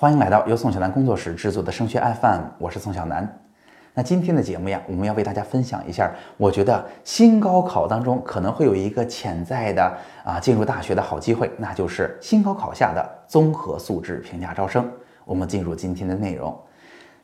欢迎来到由宋小南工作室制作的升学 FM，我是宋小南。那今天的节目呀，我们要为大家分享一下，我觉得新高考当中可能会有一个潜在的啊进入大学的好机会，那就是新高考下的综合素质评价招生。我们进入今天的内容。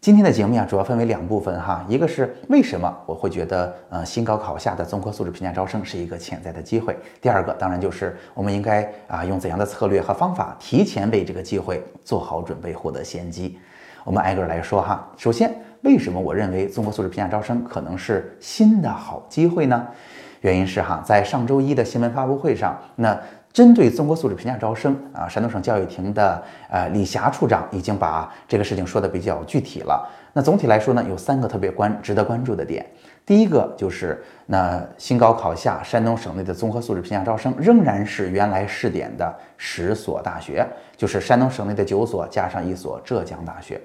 今天的节目呀，主要分为两部分哈，一个是为什么我会觉得呃新高考下的综合素质评价招生是一个潜在的机会，第二个当然就是我们应该啊用怎样的策略和方法提前为这个机会做好准备，获得先机。我们挨个来说哈。首先，为什么我认为综合素质评价招生可能是新的好机会呢？原因是哈，在上周一的新闻发布会上，那。针对综合素质评价招生啊，山东省教育厅的呃李霞处长已经把这个事情说的比较具体了。那总体来说呢，有三个特别关值得关注的点。第一个就是那新高考下，山东省内的综合素质评价招生仍然是原来试点的十所大学，就是山东省内的九所加上一所浙江大学。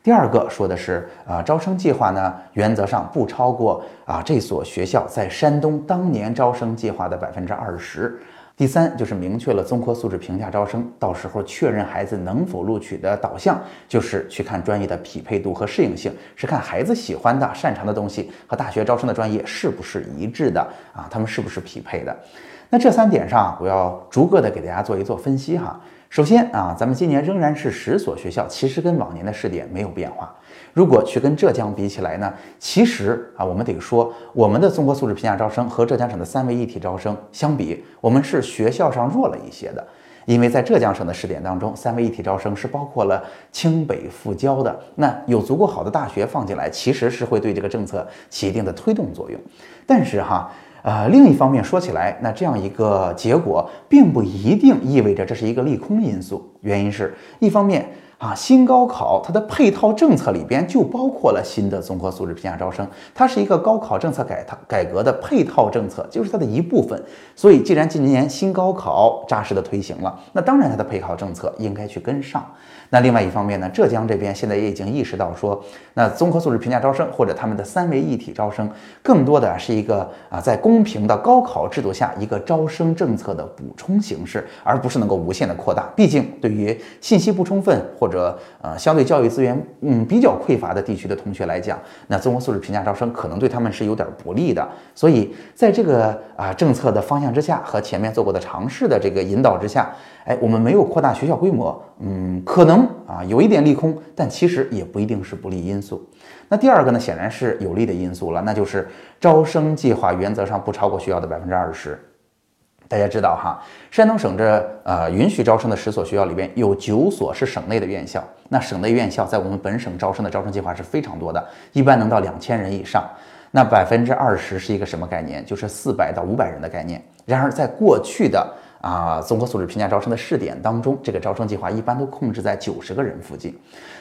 第二个说的是啊，招生计划呢，原则上不超过啊这所学校在山东当年招生计划的百分之二十。第三就是明确了综合素质评价招生，到时候确认孩子能否录取的导向，就是去看专业的匹配度和适应性，是看孩子喜欢的、擅长的东西和大学招生的专业是不是一致的啊，他们是不是匹配的？那这三点上，我要逐个的给大家做一做分析哈。首先啊，咱们今年仍然是十所学校，其实跟往年的试点没有变化。如果去跟浙江比起来呢，其实啊，我们得说，我们的综合素质评价招生和浙江省的三位一体招生相比，我们是学校上弱了一些的。因为在浙江省的试点当中，三位一体招生是包括了清北复交的，那有足够好的大学放进来，其实是会对这个政策起一定的推动作用。但是哈，呃，另一方面说起来，那这样一个结果并不一定意味着这是一个利空因素。原因是一方面。啊，新高考它的配套政策里边就包括了新的综合素质评价招生，它是一个高考政策改它改革的配套政策，就是它的一部分。所以，既然今年新高考扎实的推行了，那当然它的配套政策应该去跟上。那另外一方面呢，浙江这边现在也已经意识到说，那综合素质评价招生或者他们的三位一体招生，更多的是一个啊，在公平的高考制度下一个招生政策的补充形式，而不是能够无限的扩大。毕竟，对于信息不充分或者呃相对教育资源嗯比较匮乏的地区的同学来讲，那综合素质评价招生可能对他们是有点不利的。所以，在这个啊政策的方向之下和前面做过的尝试的这个引导之下。哎，我们没有扩大学校规模，嗯，可能啊有一点利空，但其实也不一定是不利因素。那第二个呢，显然是有利的因素了，那就是招生计划原则上不超过学校的百分之二十。大家知道哈，山东省这呃允许招生的十所学校里边有九所是省内的院校，那省内院校在我们本省招生的招生计划是非常多的，一般能到两千人以上。那百分之二十是一个什么概念？就是四百到五百人的概念。然而在过去的啊，综合素质评价招生的试点当中，这个招生计划一般都控制在九十个人附近，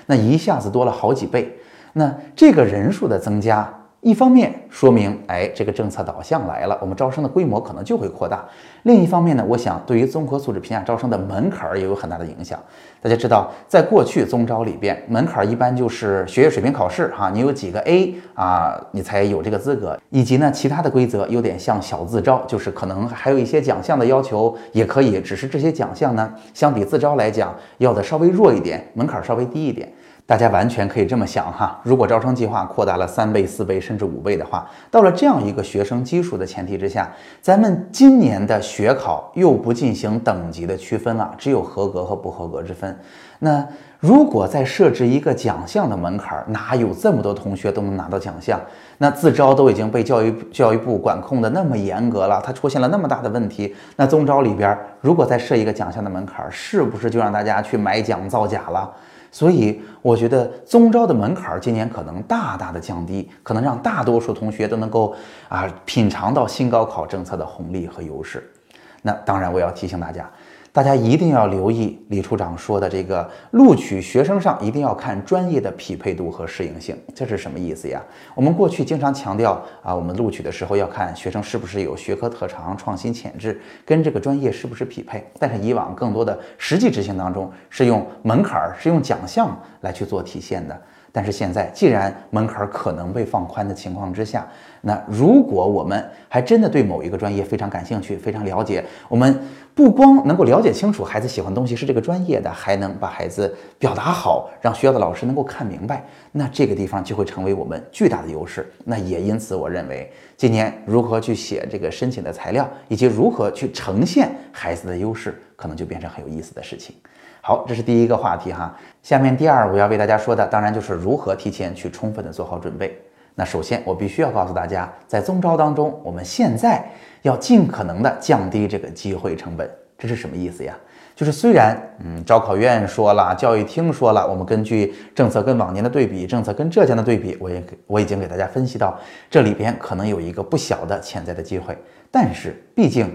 那一下子多了好几倍，那这个人数的增加。一方面说明，哎，这个政策导向来了，我们招生的规模可能就会扩大。另一方面呢，我想对于综合素质评价招生的门槛儿也有很大的影响。大家知道，在过去综招里边，门槛儿一般就是学业水平考试，哈，你有几个 A 啊，你才有这个资格，以及呢其他的规则有点像小自招，就是可能还有一些奖项的要求也可以，只是这些奖项呢，相比自招来讲要的稍微弱一点，门槛稍微低一点。大家完全可以这么想哈，如果招生计划扩大了三倍、四倍甚至五倍的话，到了这样一个学生基数的前提之下，咱们今年的学考又不进行等级的区分了，只有合格和不合格之分。那如果再设置一个奖项的门槛，哪有这么多同学都能拿到奖项？那自招都已经被教育教育部管控的那么严格了，它出现了那么大的问题，那综招里边如果再设一个奖项的门槛，是不是就让大家去买奖造假了？所以我觉得中招的门槛今年可能大大的降低，可能让大多数同学都能够啊品尝到新高考政策的红利和优势。那当然，我要提醒大家。大家一定要留意李处长说的这个录取学生上一定要看专业的匹配度和适应性，这是什么意思呀？我们过去经常强调啊，我们录取的时候要看学生是不是有学科特长、创新潜质，跟这个专业是不是匹配。但是以往更多的实际执行当中是用门槛儿、是用奖项来去做体现的。但是现在既然门槛可能被放宽的情况之下，那如果我们还真的对某一个专业非常感兴趣、非常了解，我们不光能够了解清楚孩子喜欢的东西是这个专业的，还能把孩子表达好，让学校的老师能够看明白，那这个地方就会成为我们巨大的优势。那也因此，我认为今年如何去写这个申请的材料，以及如何去呈现孩子的优势，可能就变成很有意思的事情。好，这是第一个话题哈。下面第二，我要为大家说的，当然就是如何提前去充分的做好准备。那首先，我必须要告诉大家，在中招当中，我们现在要尽可能的降低这个机会成本。这是什么意思呀？就是虽然，嗯，招考院说了，教育厅说了，我们根据政策跟往年的对比，政策跟浙江的对比，我也给我已经给大家分析到，这里边可能有一个不小的潜在的机会。但是，毕竟。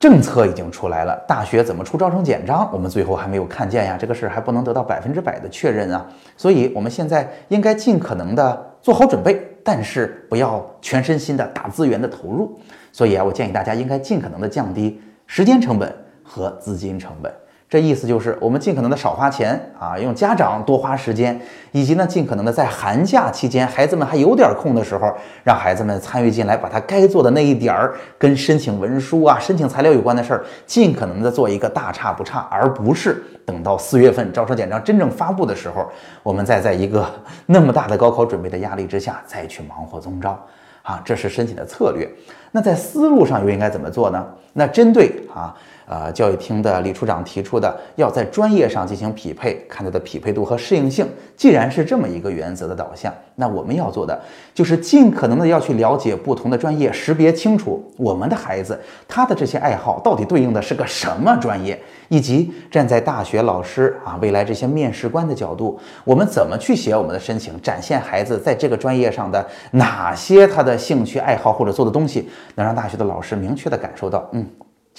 政策已经出来了，大学怎么出招生简章，我们最后还没有看见呀，这个事儿还不能得到百分之百的确认啊，所以我们现在应该尽可能的做好准备，但是不要全身心的大资源的投入。所以啊，我建议大家应该尽可能的降低时间成本和资金成本。这意思就是，我们尽可能的少花钱啊，用家长多花时间，以及呢，尽可能的在寒假期间，孩子们还有点空的时候，让孩子们参与进来，把他该做的那一点儿跟申请文书啊、申请材料有关的事儿，尽可能的做一个大差不差，而不是等到四月份招生简章真正发布的时候，我们再在一个那么大的高考准备的压力之下再去忙活中招啊，这是申请的策略。那在思路上又应该怎么做呢？那针对啊。呃，教育厅的李处长提出的，要在专业上进行匹配，看它的匹配度和适应性。既然是这么一个原则的导向，那我们要做的就是尽可能的要去了解不同的专业，识别清楚我们的孩子他的这些爱好到底对应的是个什么专业，以及站在大学老师啊，未来这些面试官的角度，我们怎么去写我们的申请，展现孩子在这个专业上的哪些他的兴趣爱好或者做的东西，能让大学的老师明确的感受到，嗯。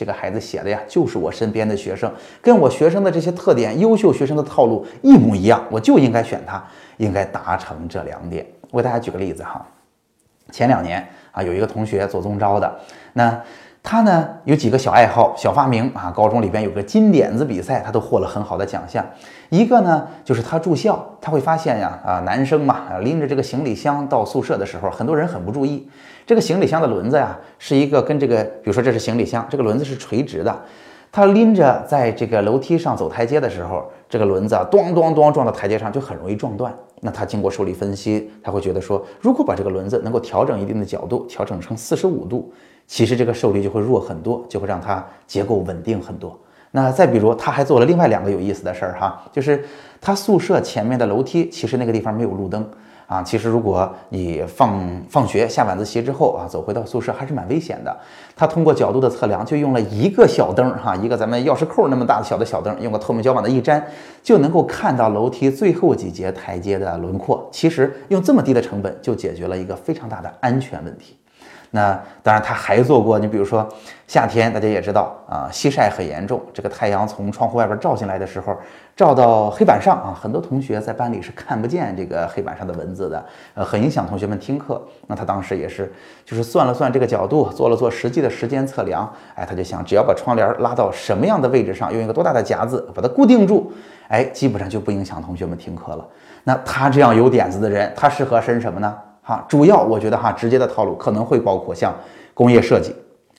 这个孩子写的呀，就是我身边的学生，跟我学生的这些特点、优秀学生的套路一模一样，我就应该选他，应该达成这两点。我给大家举个例子哈，前两年啊，有一个同学做中招的，那。他呢有几个小爱好、小发明啊，高中里边有个金点子比赛，他都获了很好的奖项。一个呢就是他住校，他会发现呀啊，男生嘛拎着这个行李箱到宿舍的时候，很多人很不注意，这个行李箱的轮子呀是一个跟这个，比如说这是行李箱，这个轮子是垂直的。他拎着在这个楼梯上走台阶的时候，这个轮子啊，咣咣咣撞到台阶上就很容易撞断。那他经过受力分析，他会觉得说，如果把这个轮子能够调整一定的角度，调整成四十五度，其实这个受力就会弱很多，就会让它结构稳定很多。那再比如，他还做了另外两个有意思的事儿哈，就是他宿舍前面的楼梯，其实那个地方没有路灯。啊，其实如果你放放学下晚自习之后啊，走回到宿舍还是蛮危险的。他通过角度的测量，就用了一个小灯哈，一个咱们钥匙扣那么大的小的小灯，用个透明胶板的一粘，就能够看到楼梯最后几节台阶的轮廓。其实用这么低的成本，就解决了一个非常大的安全问题。那当然，他还做过。你比如说，夏天大家也知道啊，西晒很严重。这个太阳从窗户外边照进来的时候，照到黑板上啊，很多同学在班里是看不见这个黑板上的文字的，呃，很影响同学们听课。那他当时也是，就是算了算这个角度，做了做实际的时间测量。哎，他就想，只要把窗帘拉到什么样的位置上，用一个多大的夹子把它固定住，哎，基本上就不影响同学们听课了。那他这样有点子的人，他适合申什么呢？哈，主要我觉得哈，直接的套路可能会包括像工业设计，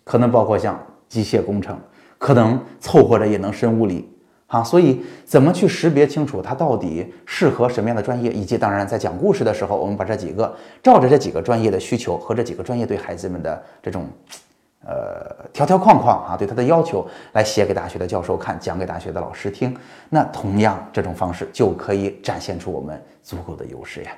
可能包括像机械工程，可能凑合着也能申物理，哈，所以怎么去识别清楚它到底适合什么样的专业，以及当然在讲故事的时候，我们把这几个照着这几个专业的需求和这几个专业对孩子们的这种呃条条框框啊，对他的要求来写给大学的教授看，讲给大学的老师听，那同样这种方式就可以展现出我们足够的优势呀。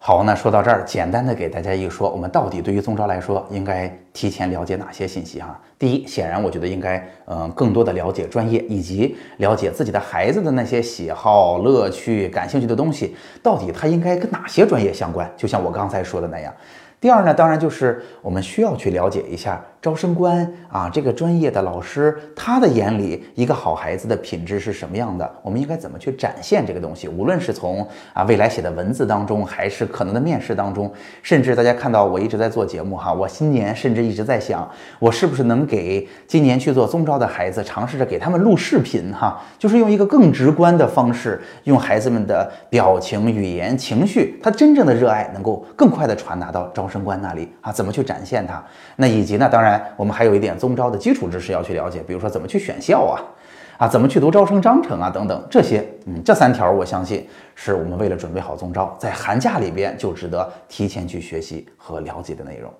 好，那说到这儿，简单的给大家一说，我们到底对于中招来说，应该提前了解哪些信息哈？第一，显然我觉得应该，嗯，更多的了解专业，以及了解自己的孩子的那些喜好、乐趣、感兴趣的东西，到底他应该跟哪些专业相关？就像我刚才说的那样。第二呢，当然就是我们需要去了解一下招。生官啊，这个专业的老师，他的眼里一个好孩子的品质是什么样的？我们应该怎么去展现这个东西？无论是从啊未来写的文字当中，还是可能的面试当中，甚至大家看到我一直在做节目哈，我新年甚至一直在想，我是不是能给今年去做中招的孩子，尝试着给他们录视频哈，就是用一个更直观的方式，用孩子们的表情、语言、情绪，他真正的热爱能够更快的传达到招生官那里啊？怎么去展现它？那以及呢？当然，我们还有一点宗招的基础知识要去了解，比如说怎么去选校啊，啊，怎么去读招生章程啊，等等这些。嗯，这三条我相信是我们为了准备好宗招，在寒假里边就值得提前去学习和了解的内容。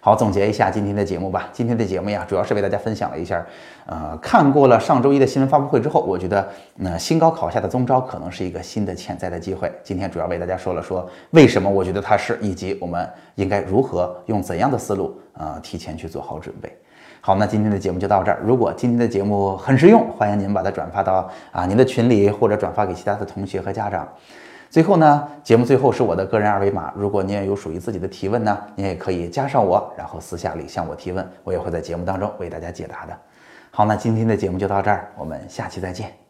好，总结一下今天的节目吧。今天的节目呀，主要是为大家分享了一下，呃，看过了上周一的新闻发布会之后，我觉得那新高考下的中招可能是一个新的潜在的机会。今天主要为大家说了说为什么我觉得它是，以及我们应该如何用怎样的思路，呃，提前去做好准备。好，那今天的节目就到这儿。如果今天的节目很实用，欢迎您把它转发到啊您的群里，或者转发给其他的同学和家长。最后呢，节目最后是我的个人二维码，如果您也有属于自己的提问呢，您也可以加上我，然后私下里向我提问，我也会在节目当中为大家解答的。好，那今天的节目就到这儿，我们下期再见。